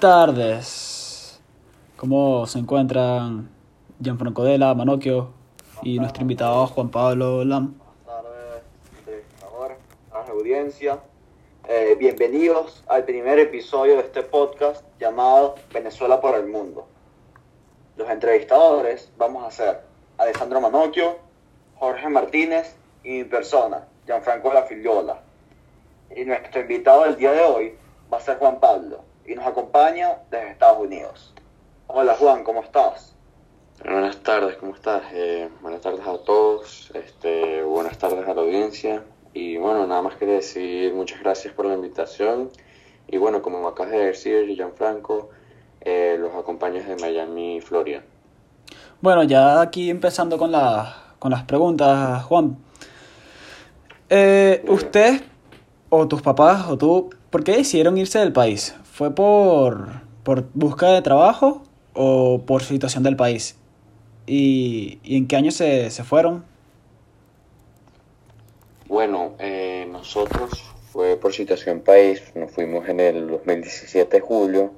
Tardes. ¿Cómo se encuentran Gianfranco Della, Manocchio y nuestro invitado Juan Pablo Lam? Buenas tardes, entrevistador, a la audiencia. Eh, bienvenidos al primer episodio de este podcast llamado Venezuela por el Mundo. Los entrevistadores vamos a ser Alessandro Manocchio, Jorge Martínez y mi persona, Gianfranco La Filiola. Y nuestro invitado del día de hoy va a ser Juan Pablo y nos acompaña desde Estados Unidos. Hola Juan, ¿cómo estás? Buenas tardes, ¿cómo estás? Eh, buenas tardes a todos, este, buenas tardes a la audiencia y bueno, nada más que decir muchas gracias por la invitación y bueno, como me acabas de decir, Gianfranco, eh, los acompaño desde Miami, Florida. Bueno, ya aquí empezando con, la, con las preguntas, Juan. Eh, ¿Usted o tus papás o tú, por qué decidieron irse del país? ¿Fue por, por búsqueda de trabajo o por situación del país? ¿Y, y en qué año se, se fueron? Bueno, eh, nosotros fue por situación país, nos fuimos en el 2017 de julio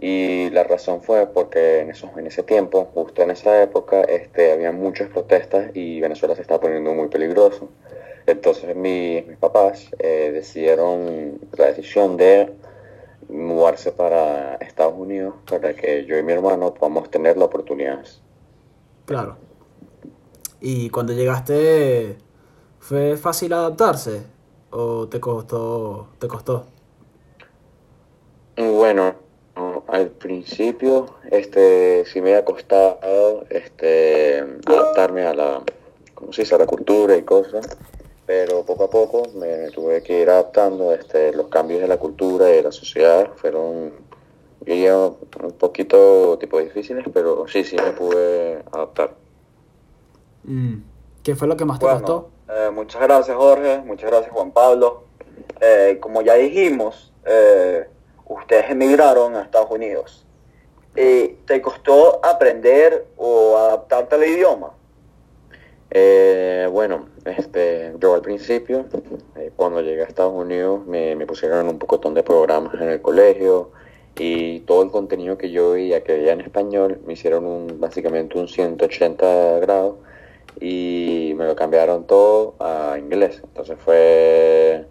y la razón fue porque en, esos, en ese tiempo, justo en esa época, este, había muchas protestas y Venezuela se estaba poniendo muy peligroso. Entonces mi, mis papás eh, decidieron la decisión de mudarse para Estados Unidos para que yo y mi hermano podamos tener la oportunidad. Claro. ¿Y cuando llegaste fue fácil adaptarse o te costó te costó? Bueno, al principio este sí me ha costado este adaptarme a la como se dice, a la cultura y cosas, pero poco a poco me tuve que ir adaptando este los cambios de la cultura y de la sociedad fueron diría, un poquito tipo difíciles, pero sí, sí me pude adaptar. Mm. ¿Qué fue lo que más te Bueno, costó? eh, muchas gracias Jorge, muchas gracias Juan Pablo. Eh, como ya dijimos, eh, ustedes emigraron a Estados Unidos. ¿Te costó aprender o adaptarte al idioma? Eh, bueno, este, yo al principio, eh, cuando llegué a Estados Unidos, me, me pusieron un pocotón de programas en el colegio y todo el contenido que yo veía que veía en español me hicieron un, básicamente un 180 grados y me lo cambiaron todo a inglés. Entonces fue,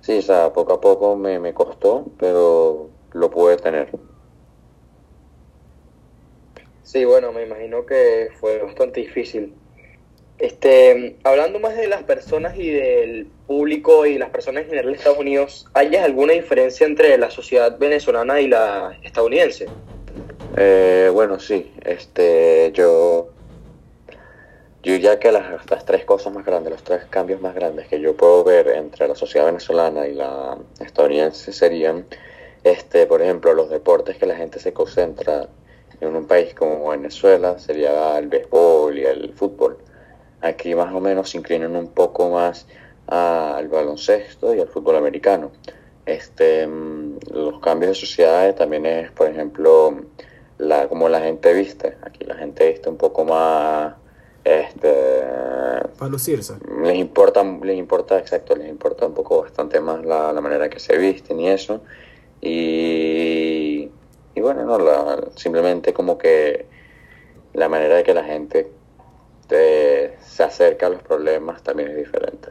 sí, o sea, poco a poco me, me costó, pero lo pude tener. Sí, bueno, me imagino que fue bastante difícil. Este, hablando más de las personas y del público y las personas en general de Estados Unidos, ¿hay alguna diferencia entre la sociedad venezolana y la estadounidense? Eh, bueno, sí, este, yo, yo diría que las, las tres cosas más grandes, los tres cambios más grandes que yo puedo ver entre la sociedad venezolana y la estadounidense serían, este, por ejemplo, los deportes que la gente se concentra en un país como Venezuela sería el béisbol y el fútbol. Aquí más o menos se inclinan un poco más al baloncesto y al fútbol americano. Este, mm, los cambios de sociedades también es, por ejemplo, la, como la gente viste. Aquí la gente viste un poco más, este, Para lucirse. les importa, les importa, exacto, les importa un poco bastante más la, la manera que se visten y eso. Y, y bueno, no, la- simplemente como que la manera de que la gente te- se acerca a los problemas también es diferente.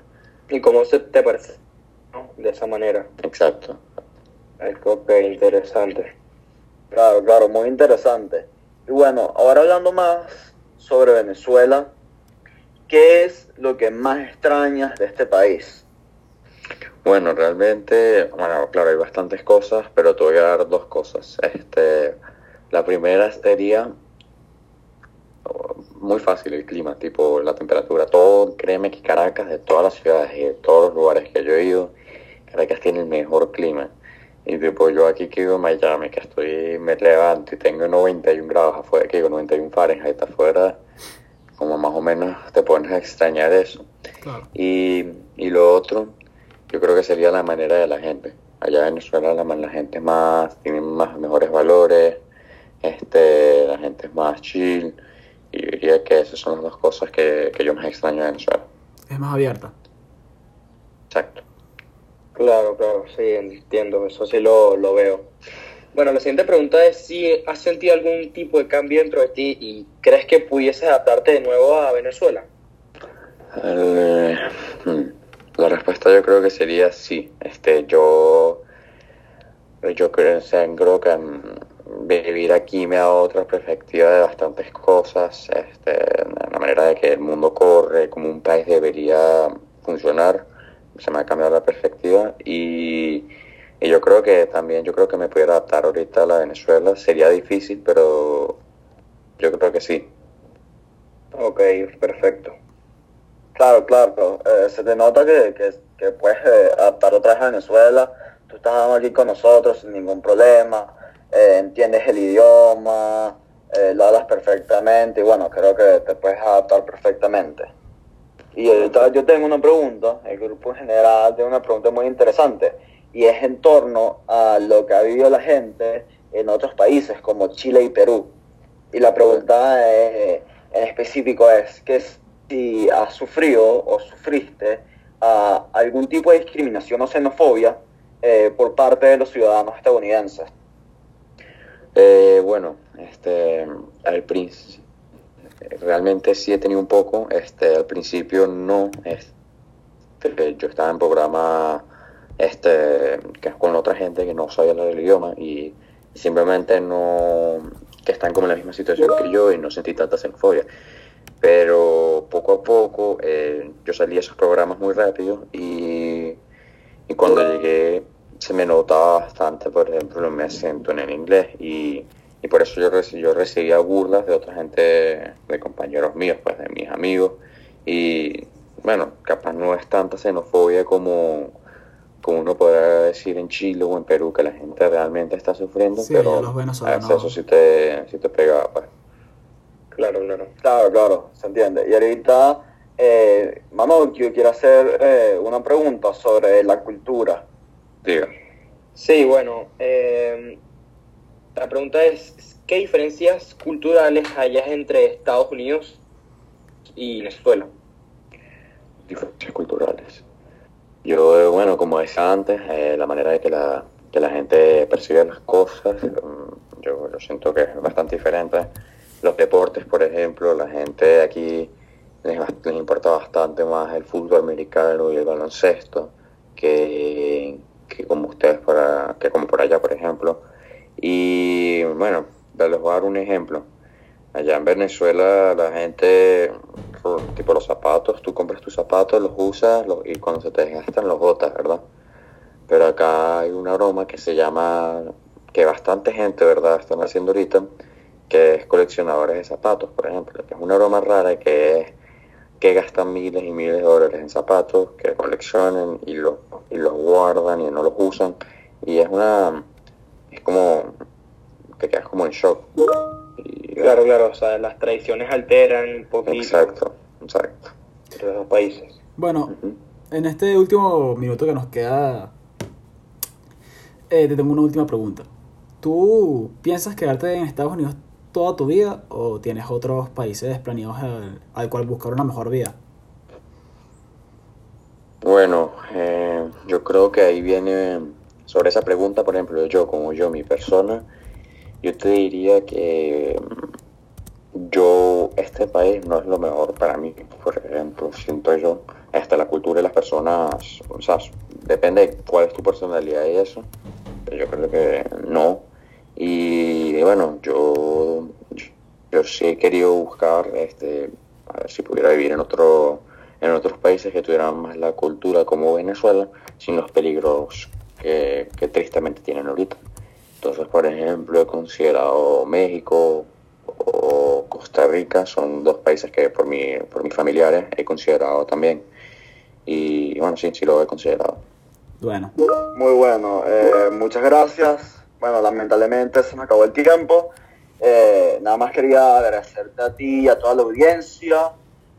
¿Y cómo se te parece? ¿no? De esa manera. Exacto. Que interesante. Claro, claro, muy interesante. Y bueno, ahora hablando más sobre Venezuela, ¿qué es lo que más extrañas de este país? Bueno, realmente, bueno, claro, hay bastantes cosas, pero te voy a dar dos cosas. Este, la primera sería muy fácil el clima, tipo la temperatura. Todo, créeme que Caracas, de todas las ciudades y de todos los lugares que yo he ido, Caracas tiene el mejor clima. Y tipo, yo aquí que vivo en Miami, que estoy, me levanto y tengo 91 grados afuera, que digo 91 Fahrenheit afuera, como más o menos te pones a extrañar eso. Claro. Y, y lo otro, yo creo que sería la manera de la gente. Allá en Venezuela la, la gente es más, tiene más mejores valores, este, la gente es más chill. Y yo diría que esas son las dos cosas que, que yo más extraño de Venezuela. Es más abierta. Exacto. Claro, claro, sí, entiendo, eso sí lo, lo veo. Bueno, la siguiente pregunta es si has sentido algún tipo de cambio dentro de ti y crees que pudieses adaptarte de nuevo a Venezuela. Eh, hmm, la respuesta yo creo que sería sí. Este, yo, yo creo, o sea, creo que mm, vivir aquí me da otra perspectiva de bastantes cosas, este, la manera de que el mundo corre, como un país debería funcionar, se me ha cambiado la perspectiva y, y yo creo que también, yo creo que me pudiera adaptar ahorita a la Venezuela, sería difícil, pero yo creo que sí. Ok, perfecto. Claro, claro. Eh, se te nota que, que, que puedes eh, adaptar otra vez a Venezuela. Tú estás aquí con nosotros sin ningún problema. Eh, entiendes el idioma, eh, lo hablas perfectamente y bueno, creo que te puedes adaptar perfectamente. Y ahorita yo tengo una pregunta, el grupo en general tiene una pregunta muy interesante y es en torno a lo que ha vivido la gente en otros países como Chile y Perú. Y la pregunta eh, en específico es que si has sufrido o sufriste ah, algún tipo de discriminación o xenofobia eh, por parte de los ciudadanos estadounidenses. Eh, bueno, este, al principio, realmente sí he tenido un poco, este, al principio no, este, yo estaba en programa, este, que es con otra gente que no sabía hablar el idioma y simplemente no, que están como en la misma situación que yo y no sentí tanta xenofobia. Pero poco a poco eh, yo salí de esos programas muy rápido y, y cuando llegué se me notaba bastante, por ejemplo, mi acento en el inglés y, y por eso yo, reci- yo recibía burlas de otra gente, de compañeros míos, pues de mis amigos y bueno, capaz no es tanta xenofobia como, como uno podrá decir en Chile o en Perú que la gente realmente está sufriendo, Sí, pero los venezolanos- a veces eso sí te, sí te pega, pues. Claro, claro. Claro, claro, se entiende. Y ahorita, eh, Manu, yo quiero hacer eh, una pregunta sobre la cultura. Diga. Sí, bueno, eh, la pregunta es, ¿qué diferencias culturales hay entre Estados Unidos y Venezuela? diferencias culturales. Yo, bueno, como decía antes, eh, la manera de que la, que la gente percibe las cosas, mm, yo, yo siento que es bastante diferente. Los deportes, por ejemplo, la gente aquí les, les importa bastante más el fútbol americano y el baloncesto que, que como ustedes por a- que como por allá, por ejemplo. Y bueno, les voy a dar un ejemplo. Allá en Venezuela la gente, tipo los zapatos, tú compras tus zapatos, los usas los- y cuando se te desgastan los botas, ¿verdad? Pero acá hay una broma que se llama, que bastante gente, ¿verdad?, están haciendo ahorita, que es coleccionadores de zapatos, por ejemplo, que es una broma rara que es que gastan miles y miles de dólares en zapatos, que coleccionan y los, y los guardan y no los usan. Y es una, es como, te quedas como en shock. Y, Claro, claro, o sea, las tradiciones alteran un poquito Exacto, exacto. entre los dos países. Bueno, en este último minuto que nos queda, eh, te tengo una última pregunta. ¿Tú piensas quedarte en Estados Unidos toda tu vida o tienes otros países planeados al, al cual buscar una mejor vida? Bueno, eh, yo creo que ahí viene, sobre esa pregunta, por ejemplo, yo como yo, mi persona, yo te diría que mm, yo, este país no es lo mejor para mí, por ejemplo, siento yo, hasta la cultura y las personas, o sea, depende de cuál es tu personalidad y eso, yo creo que no. Y bueno, yo, yo sí he querido buscar, este, a ver si pudiera vivir en otro, en otros países que tuvieran más la cultura como Venezuela, sin los peligros que, que tristemente tienen ahorita. Entonces, por ejemplo, he considerado México o Costa Rica, son dos países que por, mi, por mis familiares he considerado también. Y bueno, sí, sí lo he considerado. Bueno, Muy bueno, eh, muchas gracias. Bueno, lamentablemente se me acabó el tiempo. Eh, nada más quería agradecerte a ti y a toda la audiencia.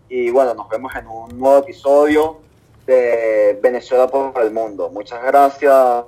Y bueno, nos vemos en un nuevo episodio de Venezuela por el mundo. Muchas gracias.